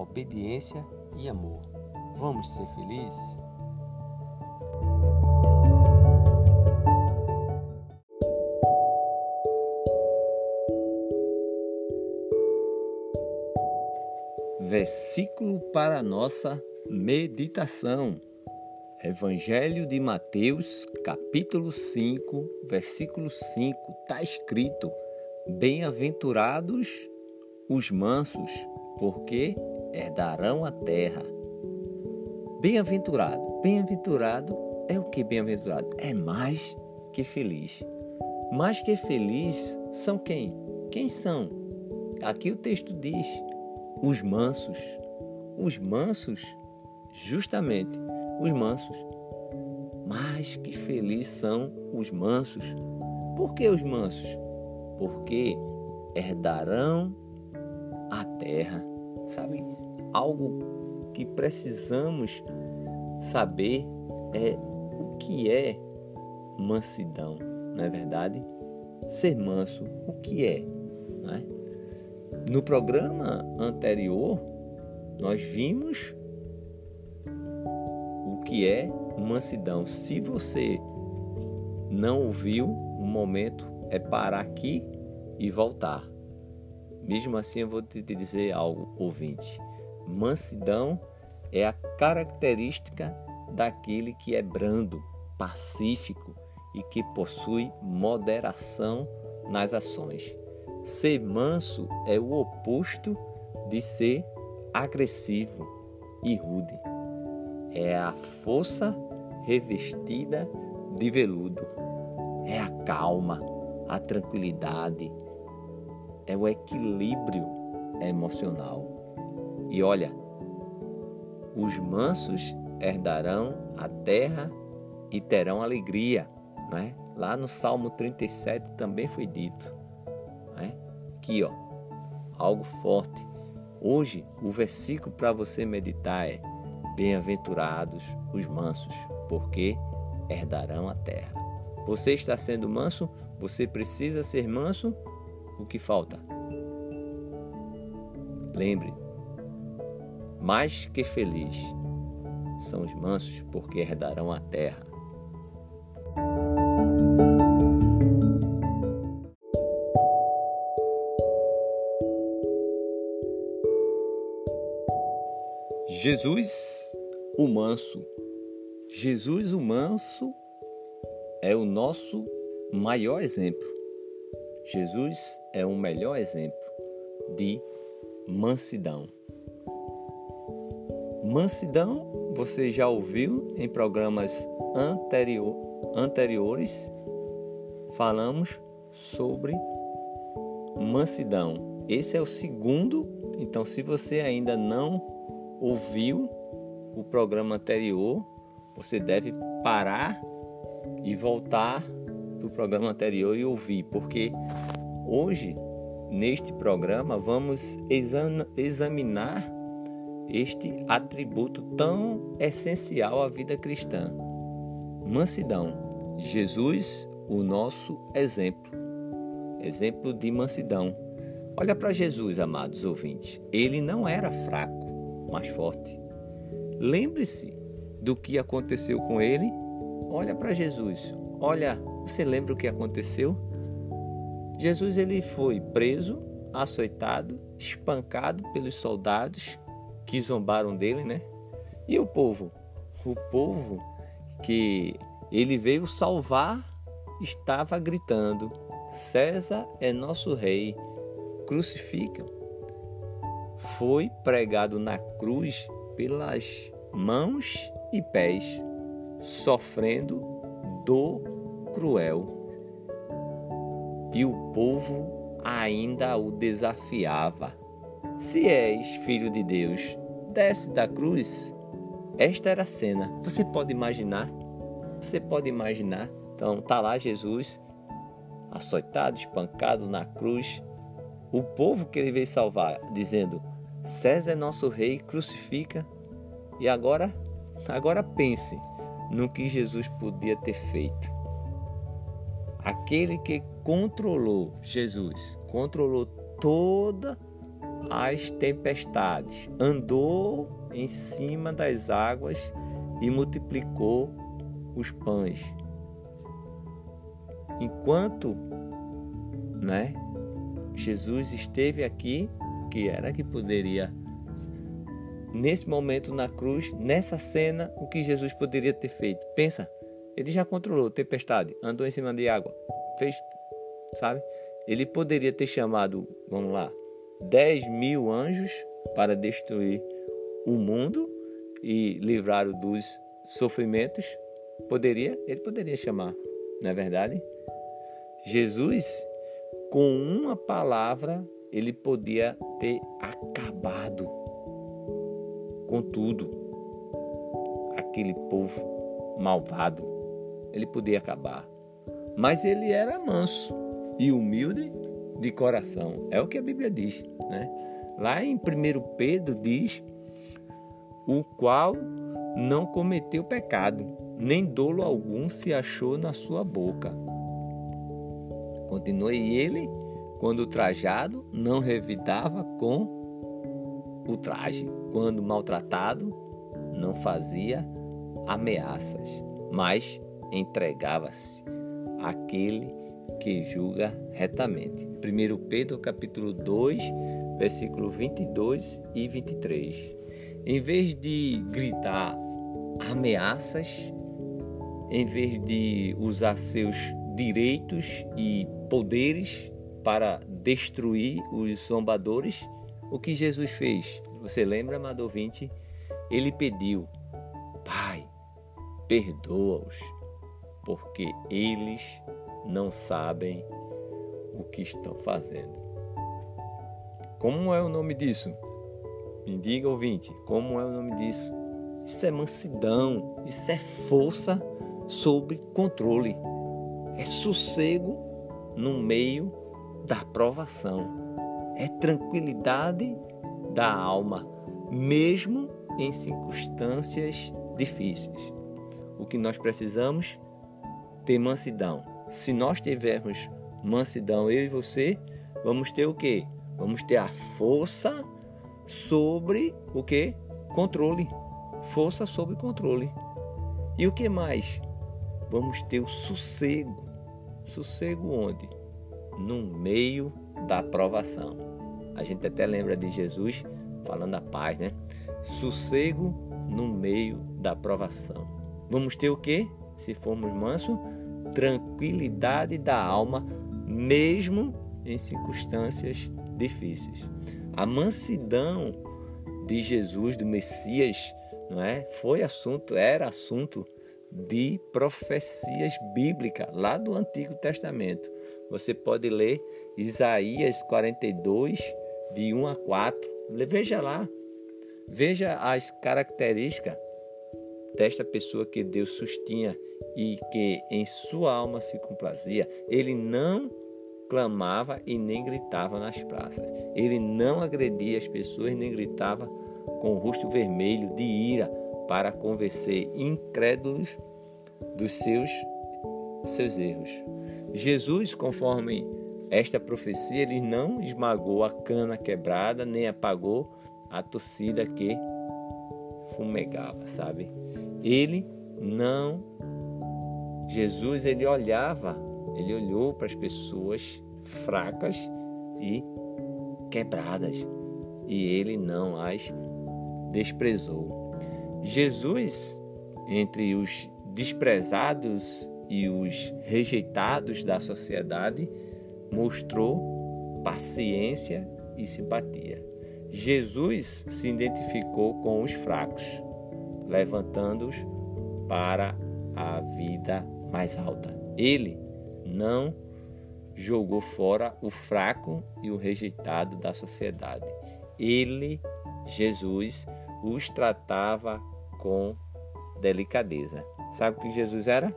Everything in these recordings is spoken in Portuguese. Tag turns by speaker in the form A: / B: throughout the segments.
A: obediência e amor. Vamos ser felizes? Versículo para nossa meditação. Evangelho de Mateus, capítulo 5, versículo 5, está escrito: Bem-aventurados os mansos, porque herdarão a terra. Bem-aventurado. Bem-aventurado é o que bem-aventurado? É mais que feliz. Mais que feliz são quem? Quem são? Aqui o texto diz: os mansos. Os mansos, justamente, os mansos. Mais que felizes são os mansos. Por que os mansos? Porque herdarão a terra. Sabe? Algo que precisamos saber é o que é mansidão, não é verdade? Ser manso, o que é? é? No programa anterior, nós vimos o que é mansidão. Se você não ouviu, o momento é parar aqui e voltar. Mesmo assim, eu vou te dizer algo, ouvinte. Mansidão é a característica daquele que é brando, pacífico e que possui moderação nas ações. Ser manso é o oposto de ser agressivo e rude. É a força revestida de veludo. É a calma, a tranquilidade, é o equilíbrio emocional. E olha, os mansos herdarão a terra e terão alegria. Né? Lá no Salmo 37 também foi dito. Né? Aqui, ó, algo forte. Hoje, o versículo para você meditar é: Bem-aventurados os mansos, porque herdarão a terra. Você está sendo manso? Você precisa ser manso? O que falta? Lembre, mais que feliz são os mansos, porque herdarão a terra. Jesus o manso. Jesus o manso é o nosso maior exemplo. Jesus é o melhor exemplo de mansidão. Mansidão, você já ouviu em programas anterior, anteriores, falamos sobre mansidão. Esse é o segundo, então se você ainda não ouviu o programa anterior, você deve parar e voltar para o programa anterior e ouvir, porque hoje neste programa vamos examinar este atributo tão essencial à vida cristã: mansidão. Jesus, o nosso exemplo, exemplo de mansidão. Olha para Jesus, amados ouvintes. Ele não era fraco, mas forte. Lembre-se do que aconteceu com ele. Olha para Jesus. Olha, você lembra o que aconteceu? Jesus ele foi preso, açoitado, espancado pelos soldados que zombaram dele, né? E o povo? O povo que ele veio salvar estava gritando: César é nosso rei, crucifica. Foi pregado na cruz pelas mãos e pés, sofrendo dor cruel. E o povo ainda o desafiava. Se és filho de Deus, desce da cruz. Esta era a cena. Você pode imaginar? Você pode imaginar? Então tá lá Jesus, açoitado, espancado na cruz. O povo que ele veio salvar, dizendo: César é nosso rei, crucifica. E agora, agora pense no que Jesus podia ter feito. Aquele que controlou Jesus, controlou toda as tempestades, andou em cima das águas e multiplicou os pães. Enquanto, né, Jesus esteve aqui, que era que poderia nesse momento na cruz, nessa cena, o que Jesus poderia ter feito? Pensa, ele já controlou tempestade, andou em cima de água, fez, sabe? Ele poderia ter chamado, vamos lá, 10 mil anjos para destruir o mundo e livrar-o dos sofrimentos? Poderia? Ele poderia chamar, não é verdade? Jesus, com uma palavra, ele podia ter acabado com tudo. Aquele povo malvado, ele podia acabar. Mas ele era manso e humilde de coração. É o que a Bíblia diz, né? Lá em 1 Pedro diz: o qual não cometeu pecado, nem dolo algum se achou na sua boca. Continue ele, quando trajado, não revidava com o traje, quando maltratado, não fazia ameaças, mas entregava-se àquele que julga retamente. 1 Pedro capítulo 2, versículo 22 e 23. Em vez de gritar ameaças, em vez de usar seus direitos e poderes para destruir os zombadores, o que Jesus fez? Você lembra, amado ouvinte? Ele pediu: Pai, perdoa-os, porque eles não sabem o que estão fazendo. Como é o nome disso? Me diga, ouvinte, como é o nome disso? Isso é mansidão, isso é força sobre controle, é sossego no meio da provação, é tranquilidade da alma, mesmo em circunstâncias difíceis. O que nós precisamos? Ter mansidão se nós tivermos mansidão, eu e você, vamos ter o quê? Vamos ter a força sobre o que? Controle. Força sobre controle. E o que mais? Vamos ter o sossego. Sossego onde? No meio da provação. A gente até lembra de Jesus falando a paz, né? Sossego no meio da provação. Vamos ter o que? Se formos mansos, tranquilidade da alma, mesmo em circunstâncias difíceis. A mansidão de Jesus, do Messias, não é? Foi assunto, era assunto de profecias bíblicas lá do Antigo Testamento. Você pode ler Isaías 42, de 1 a 4. Veja lá, veja as características desta pessoa que Deus sustinha e que em sua alma se complazia. Ele não clamava e nem gritava nas praças. Ele não agredia as pessoas nem gritava com o rosto vermelho de ira para convencer incrédulos dos seus seus erros. Jesus, conforme esta profecia, ele não esmagou a cana quebrada nem apagou a torcida que fumegava, sabe? Ele não Jesus ele olhava, ele olhou para as pessoas fracas e quebradas e ele não as desprezou. Jesus, entre os desprezados e os rejeitados da sociedade, mostrou paciência e simpatia. Jesus se identificou com os fracos, levantando-os para a vida mais alta. Ele não jogou fora o fraco e o rejeitado da sociedade. Ele, Jesus, os tratava com delicadeza. Sabe o que Jesus era?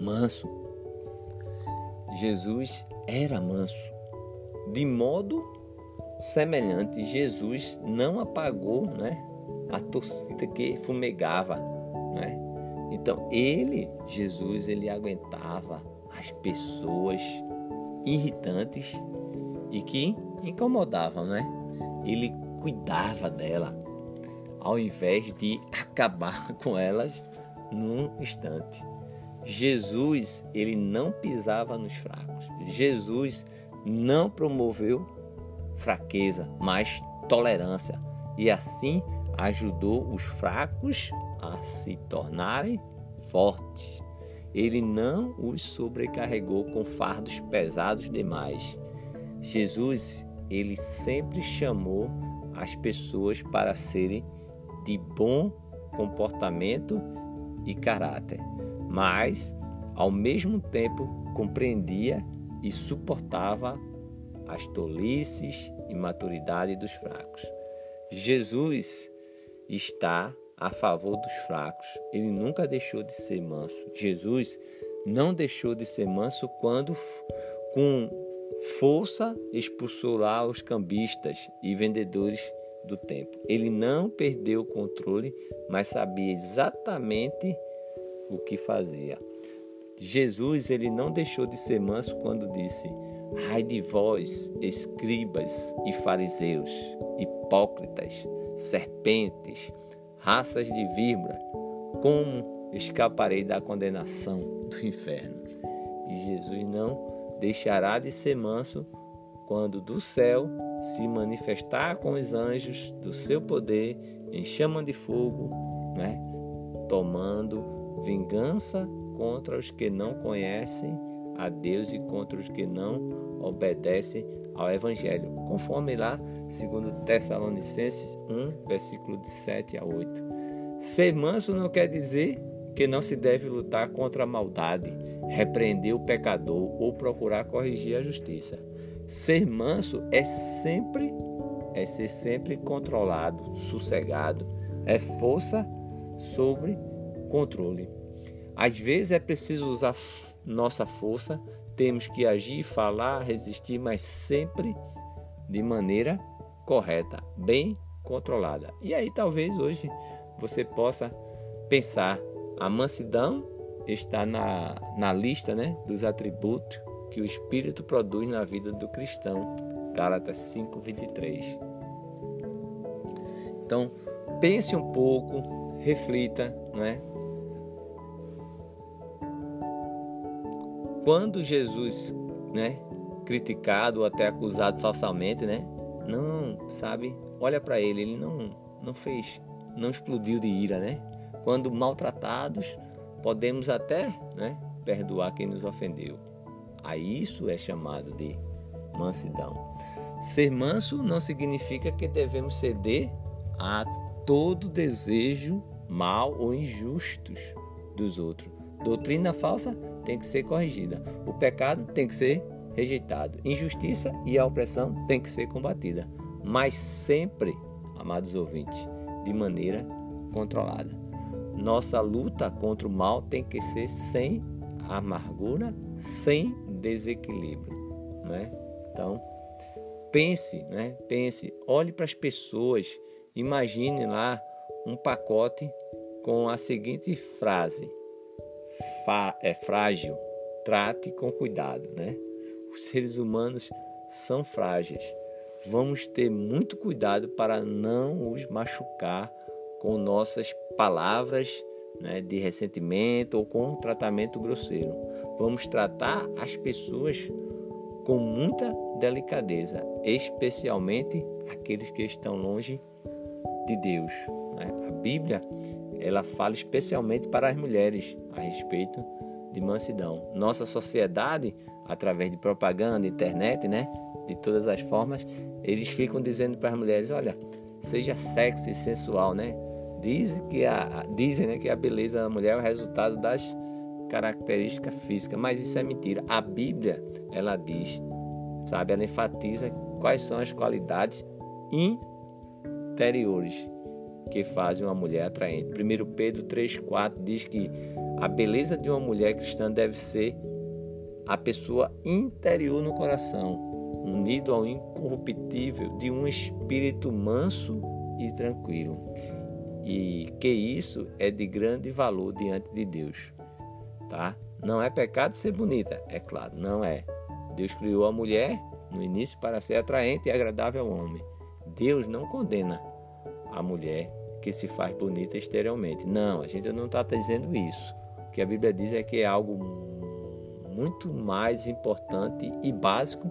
A: Manso. Jesus era manso. De modo semelhante, Jesus não apagou né, a torcida que fumegava. Né? Então, ele, Jesus, ele aguentava as pessoas irritantes e que incomodavam, né? Ele cuidava dela, ao invés de acabar com elas num instante. Jesus, ele não pisava nos fracos. Jesus não promoveu fraqueza, mas tolerância. E assim ajudou os fracos a se tornarem fortes. Ele não os sobrecarregou com fardos pesados demais. Jesus, ele sempre chamou as pessoas para serem de bom comportamento e caráter, mas ao mesmo tempo compreendia e suportava as tolices e maturidade dos fracos. Jesus está a favor dos fracos. Ele nunca deixou de ser manso. Jesus não deixou de ser manso quando, com força, expulsou lá os cambistas e vendedores do templo. Ele não perdeu o controle, mas sabia exatamente o que fazia. Jesus ele não deixou de ser manso quando disse: Ai de vós, escribas e fariseus, hipócritas, serpentes, raças de víbora, como escaparei da condenação do inferno? E Jesus não deixará de ser manso quando do céu se manifestar com os anjos do seu poder em chama de fogo, né? tomando vingança contra os que não conhecem a Deus e contra os que não obedecem ao Evangelho, conforme lá, segundo Tessalonicenses 1, versículo de 7 a 8. Ser manso não quer dizer que não se deve lutar contra a maldade, repreender o pecador ou procurar corrigir a justiça. Ser manso é sempre é ser sempre controlado, sossegado, é força sobre controle. Às vezes é preciso usar nossa força, temos que agir, falar, resistir, mas sempre de maneira correta, bem controlada. E aí talvez hoje você possa pensar, a mansidão está na, na lista né, dos atributos que o Espírito produz na vida do cristão. Gálatas 5, 23. Então, pense um pouco, reflita, não é? Quando Jesus, né, criticado ou até acusado falsamente, né, não, sabe, olha para ele, ele não, não fez, não explodiu de ira, né? Quando maltratados, podemos até, né, perdoar quem nos ofendeu. A isso é chamado de mansidão. Ser manso não significa que devemos ceder a todo desejo mal ou injustos dos outros. Doutrina falsa tem que ser corrigida. O pecado tem que ser rejeitado. Injustiça e a opressão tem que ser combatida, mas sempre, amados ouvintes, de maneira controlada. Nossa luta contra o mal tem que ser sem amargura, sem desequilíbrio, né? Então, pense, né? Pense, olhe para as pessoas, imagine lá um pacote com a seguinte frase: é frágil, trate com cuidado, né? Os seres humanos são frágeis. Vamos ter muito cuidado para não os machucar com nossas palavras né, de ressentimento ou com um tratamento grosseiro. Vamos tratar as pessoas com muita delicadeza, especialmente aqueles que estão longe de Deus. Né? A Bíblia ela fala especialmente para as mulheres a respeito de mansidão. Nossa sociedade, através de propaganda, internet, né, de todas as formas, eles ficam dizendo para as mulheres, olha, seja sexy e sensual, né? Dizem que a, dizem né, que a beleza da mulher é o resultado das características físicas, mas isso é mentira. A Bíblia, ela diz, sabe, ela enfatiza quais são as qualidades interiores que fazem uma mulher atraente. 1 Pedro 3,4 diz que a beleza de uma mulher cristã deve ser a pessoa interior no coração, unido ao incorruptível de um espírito manso e tranquilo e que isso é de grande valor diante de Deus, tá? Não é pecado ser bonita, é claro, não é. Deus criou a mulher no início para ser atraente e agradável ao homem. Deus não condena a mulher que se faz bonita exteriormente. Não, a gente não está dizendo isso. O que a Bíblia diz é que é algo muito mais importante e básico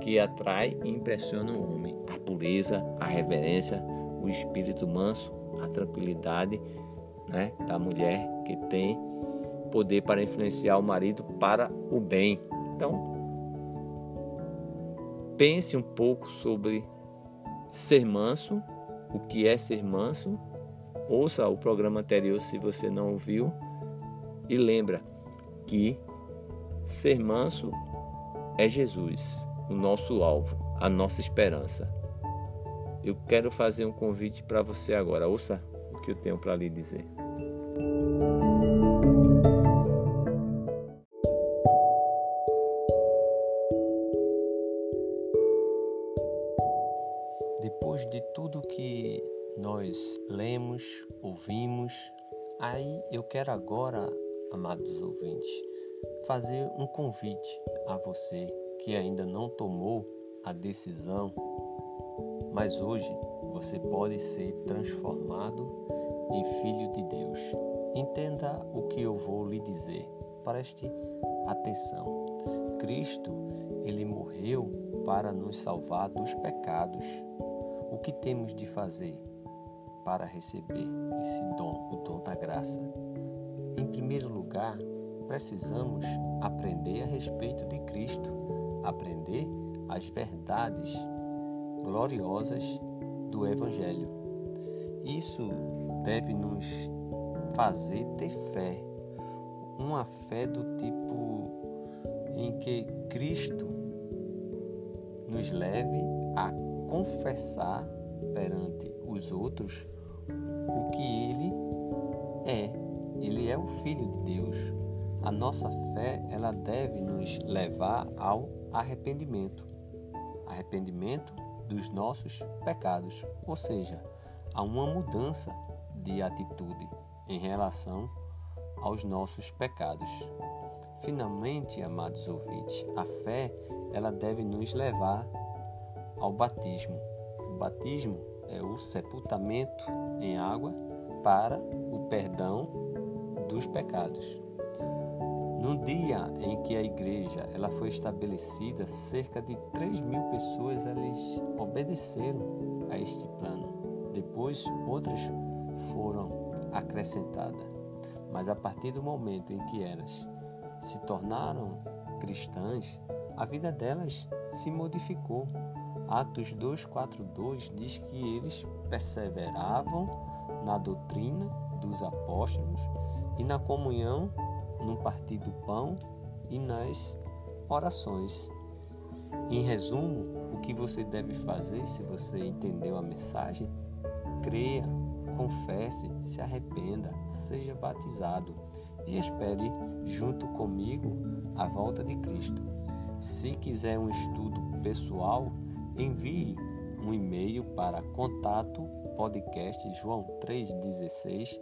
A: que atrai e impressiona o homem: a pureza, a reverência, o espírito manso, a tranquilidade né, da mulher que tem poder para influenciar o marido para o bem. Então, pense um pouco sobre ser manso, o que é ser manso. Ouça o programa anterior se você não ouviu e lembra que ser manso é Jesus, o nosso alvo, a nossa esperança. Eu quero fazer um convite para você agora. Ouça o que eu tenho para lhe dizer. Aí eu quero agora, amados ouvintes, fazer um convite a você que ainda não tomou a decisão mas hoje você pode ser transformado em filho de Deus. Entenda o que eu vou lhe dizer. Preste atenção. Cristo, ele morreu para nos salvar dos pecados. O que temos de fazer para receber esse dom, o dom da graça? Em primeiro lugar, precisamos aprender a respeito de Cristo, aprender as verdades gloriosas do Evangelho. Isso deve nos fazer ter fé, uma fé do tipo em que Cristo nos leve a confessar perante os outros que Ele é. Ele é o Filho de Deus. A nossa fé ela deve nos levar ao arrependimento. Arrependimento dos nossos pecados, ou seja, há uma mudança de atitude em relação aos nossos pecados. Finalmente, amados ouvintes, a fé ela deve nos levar ao batismo. O batismo é o sepultamento em água para o perdão dos pecados. No dia em que a igreja ela foi estabelecida, cerca de 3 mil pessoas eles obedeceram a este plano. Depois, outras foram acrescentadas. Mas a partir do momento em que elas se tornaram cristãs, a vida delas se modificou. Atos 2:42 diz que eles perseveravam na doutrina dos apóstolos e na comunhão, no partir do pão e nas orações. Em resumo, o que você deve fazer se você entendeu a mensagem? Creia, confesse, se arrependa, seja batizado e espere junto comigo a volta de Cristo. Se quiser um estudo pessoal, envie um e-mail para contato podcast joão 316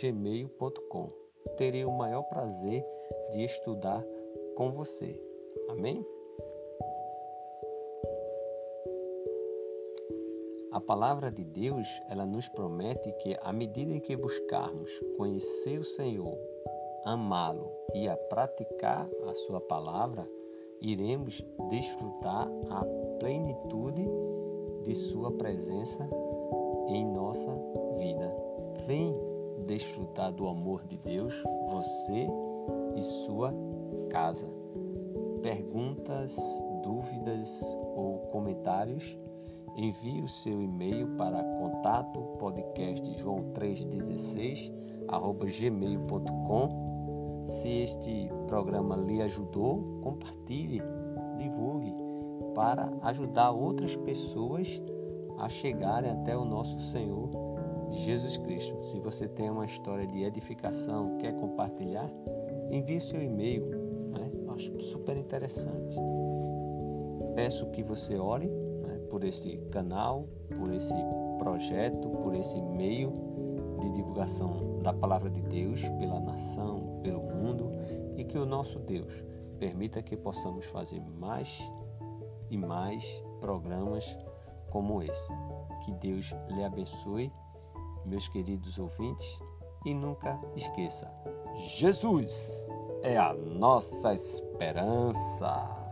A: gmail.com. Terei o maior prazer de estudar com você. Amém? A palavra de Deus, ela nos promete que à medida em que buscarmos conhecer o Senhor, amá-lo e a praticar a sua palavra, iremos desfrutar a plenitude de sua presença em nossa vida. Vem desfrutar do amor de Deus, você e sua casa. Perguntas, dúvidas ou comentários? Envie o seu e-mail para contato podcast joão 316 gmail.com. Se este programa lhe ajudou, compartilhe, divulgue para ajudar outras pessoas a chegarem até o nosso Senhor Jesus Cristo. Se você tem uma história de edificação, quer compartilhar, envie seu e-mail. Né? Acho super interessante. Peço que você ore né, por esse canal, por esse projeto, por esse meio de divulgação da palavra de Deus pela nação, pelo mundo e que o nosso Deus permita que possamos fazer mais e mais programas como esse. Que Deus lhe abençoe, meus queridos ouvintes, e nunca esqueça: Jesus é a nossa esperança.